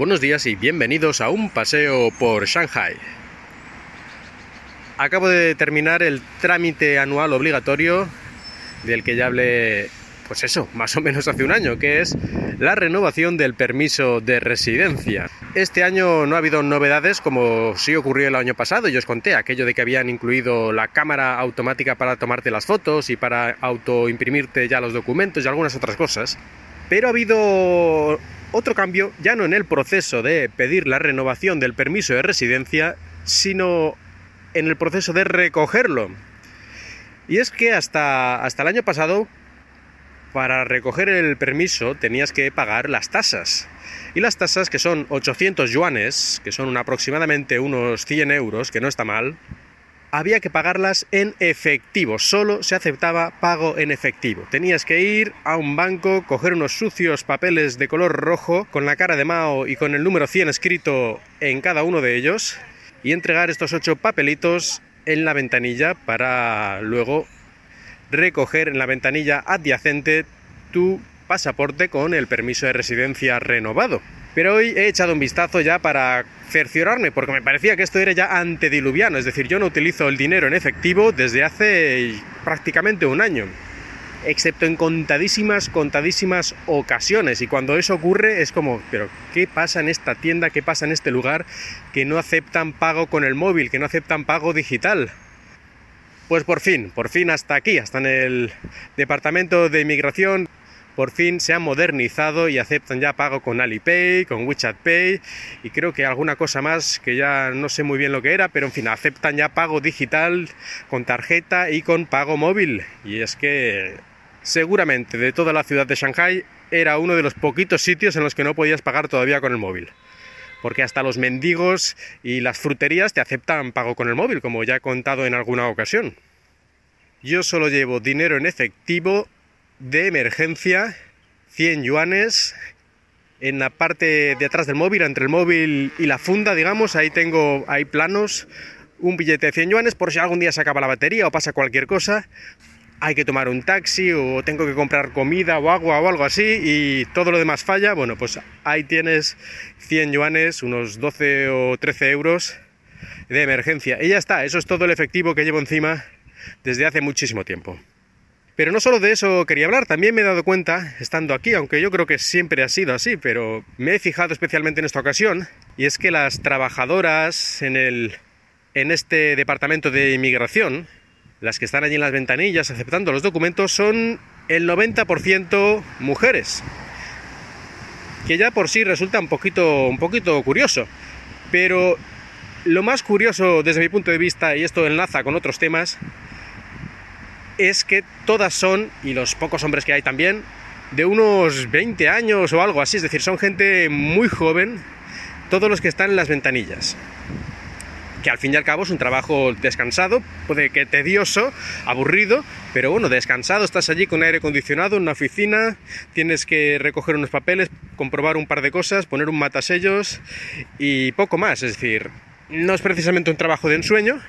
Buenos días y bienvenidos a un paseo por Shanghai. Acabo de terminar el trámite anual obligatorio del que ya hablé, pues eso, más o menos hace un año, que es la renovación del permiso de residencia. Este año no ha habido novedades como sí ocurrió el año pasado, yo os conté aquello de que habían incluido la cámara automática para tomarte las fotos y para autoimprimirte ya los documentos y algunas otras cosas. Pero ha habido otro cambio, ya no en el proceso de pedir la renovación del permiso de residencia, sino en el proceso de recogerlo. Y es que hasta, hasta el año pasado, para recoger el permiso tenías que pagar las tasas. Y las tasas, que son 800 yuanes, que son aproximadamente unos 100 euros, que no está mal, había que pagarlas en efectivo, solo se aceptaba pago en efectivo. Tenías que ir a un banco, coger unos sucios papeles de color rojo con la cara de Mao y con el número 100 escrito en cada uno de ellos y entregar estos ocho papelitos en la ventanilla para luego recoger en la ventanilla adyacente tu pasaporte con el permiso de residencia renovado. Pero hoy he echado un vistazo ya para cerciorarme, porque me parecía que esto era ya antediluviano, es decir, yo no utilizo el dinero en efectivo desde hace prácticamente un año, excepto en contadísimas, contadísimas ocasiones. Y cuando eso ocurre es como, pero ¿qué pasa en esta tienda, qué pasa en este lugar que no aceptan pago con el móvil, que no aceptan pago digital? Pues por fin, por fin hasta aquí, hasta en el Departamento de Inmigración por fin se han modernizado y aceptan ya pago con Alipay, con WeChat Pay y creo que alguna cosa más que ya no sé muy bien lo que era, pero en fin, aceptan ya pago digital con tarjeta y con pago móvil. Y es que seguramente de toda la ciudad de Shanghai era uno de los poquitos sitios en los que no podías pagar todavía con el móvil. Porque hasta los mendigos y las fruterías te aceptan pago con el móvil, como ya he contado en alguna ocasión. Yo solo llevo dinero en efectivo de emergencia, 100 yuanes. En la parte de atrás del móvil, entre el móvil y la funda, digamos, ahí tengo, hay planos, un billete de 100 yuanes por si algún día se acaba la batería o pasa cualquier cosa. Hay que tomar un taxi o tengo que comprar comida o agua o algo así y todo lo demás falla. Bueno, pues ahí tienes 100 yuanes, unos 12 o 13 euros de emergencia. Y ya está, eso es todo el efectivo que llevo encima desde hace muchísimo tiempo. Pero no solo de eso quería hablar, también me he dado cuenta, estando aquí, aunque yo creo que siempre ha sido así, pero me he fijado especialmente en esta ocasión, y es que las trabajadoras en, el, en este departamento de inmigración, las que están allí en las ventanillas aceptando los documentos, son el 90% mujeres. Que ya por sí resulta un poquito, un poquito curioso. Pero lo más curioso desde mi punto de vista, y esto enlaza con otros temas, es que todas son, y los pocos hombres que hay también, de unos 20 años o algo así, es decir, son gente muy joven, todos los que están en las ventanillas. Que al fin y al cabo es un trabajo descansado, puede que tedioso, aburrido, pero bueno, descansado, estás allí con aire acondicionado en una oficina, tienes que recoger unos papeles, comprobar un par de cosas, poner un matasellos y poco más, es decir, no es precisamente un trabajo de ensueño,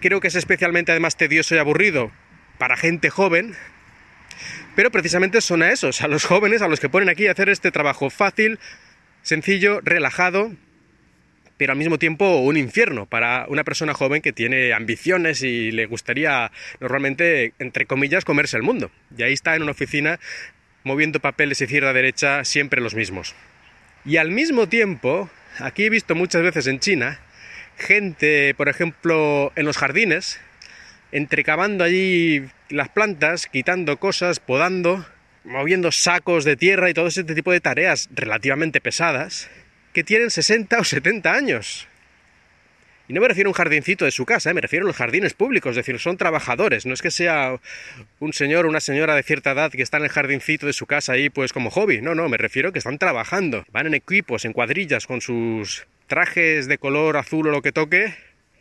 creo que es especialmente además tedioso y aburrido para gente joven, pero precisamente son a esos, a los jóvenes, a los que ponen aquí a hacer este trabajo fácil, sencillo, relajado, pero al mismo tiempo un infierno para una persona joven que tiene ambiciones y le gustaría normalmente, entre comillas, comerse el mundo. Y ahí está en una oficina moviendo papeles izquierda a derecha, siempre los mismos. Y al mismo tiempo, aquí he visto muchas veces en China, gente, por ejemplo, en los jardines, entrecavando allí las plantas, quitando cosas, podando, moviendo sacos de tierra y todo ese tipo de tareas relativamente pesadas, que tienen 60 o 70 años. Y no me refiero a un jardincito de su casa, ¿eh? me refiero a los jardines públicos, es decir, son trabajadores, no es que sea un señor o una señora de cierta edad que está en el jardincito de su casa ahí pues como hobby, no, no, me refiero a que están trabajando, van en equipos, en cuadrillas, con sus trajes de color azul o lo que toque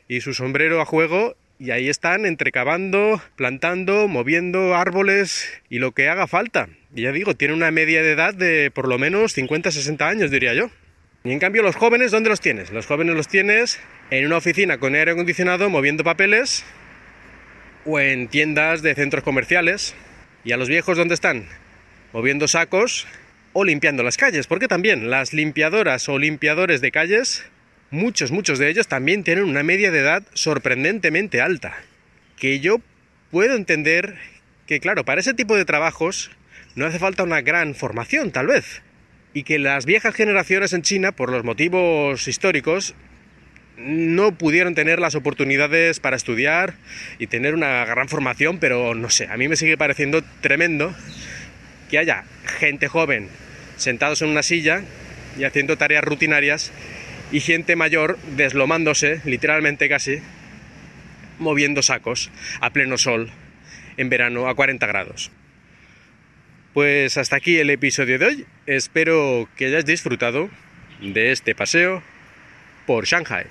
y su sombrero a juego y ahí están entrecavando, plantando, moviendo árboles y lo que haga falta. Y ya digo, tiene una media de edad de por lo menos 50-60 años, diría yo. Y en cambio los jóvenes, ¿dónde los tienes? Los jóvenes los tienes en una oficina con aire acondicionado moviendo papeles o en tiendas de centros comerciales. ¿Y a los viejos dónde están? Moviendo sacos o limpiando las calles, porque también las limpiadoras o limpiadores de calles, muchos, muchos de ellos también tienen una media de edad sorprendentemente alta, que yo puedo entender que, claro, para ese tipo de trabajos no hace falta una gran formación, tal vez, y que las viejas generaciones en China, por los motivos históricos, no pudieron tener las oportunidades para estudiar y tener una gran formación, pero no sé, a mí me sigue pareciendo tremendo que haya gente joven sentados en una silla y haciendo tareas rutinarias y gente mayor deslomándose, literalmente casi, moviendo sacos a pleno sol en verano a 40 grados. Pues hasta aquí el episodio de hoy. Espero que hayáis disfrutado de este paseo por Shanghai.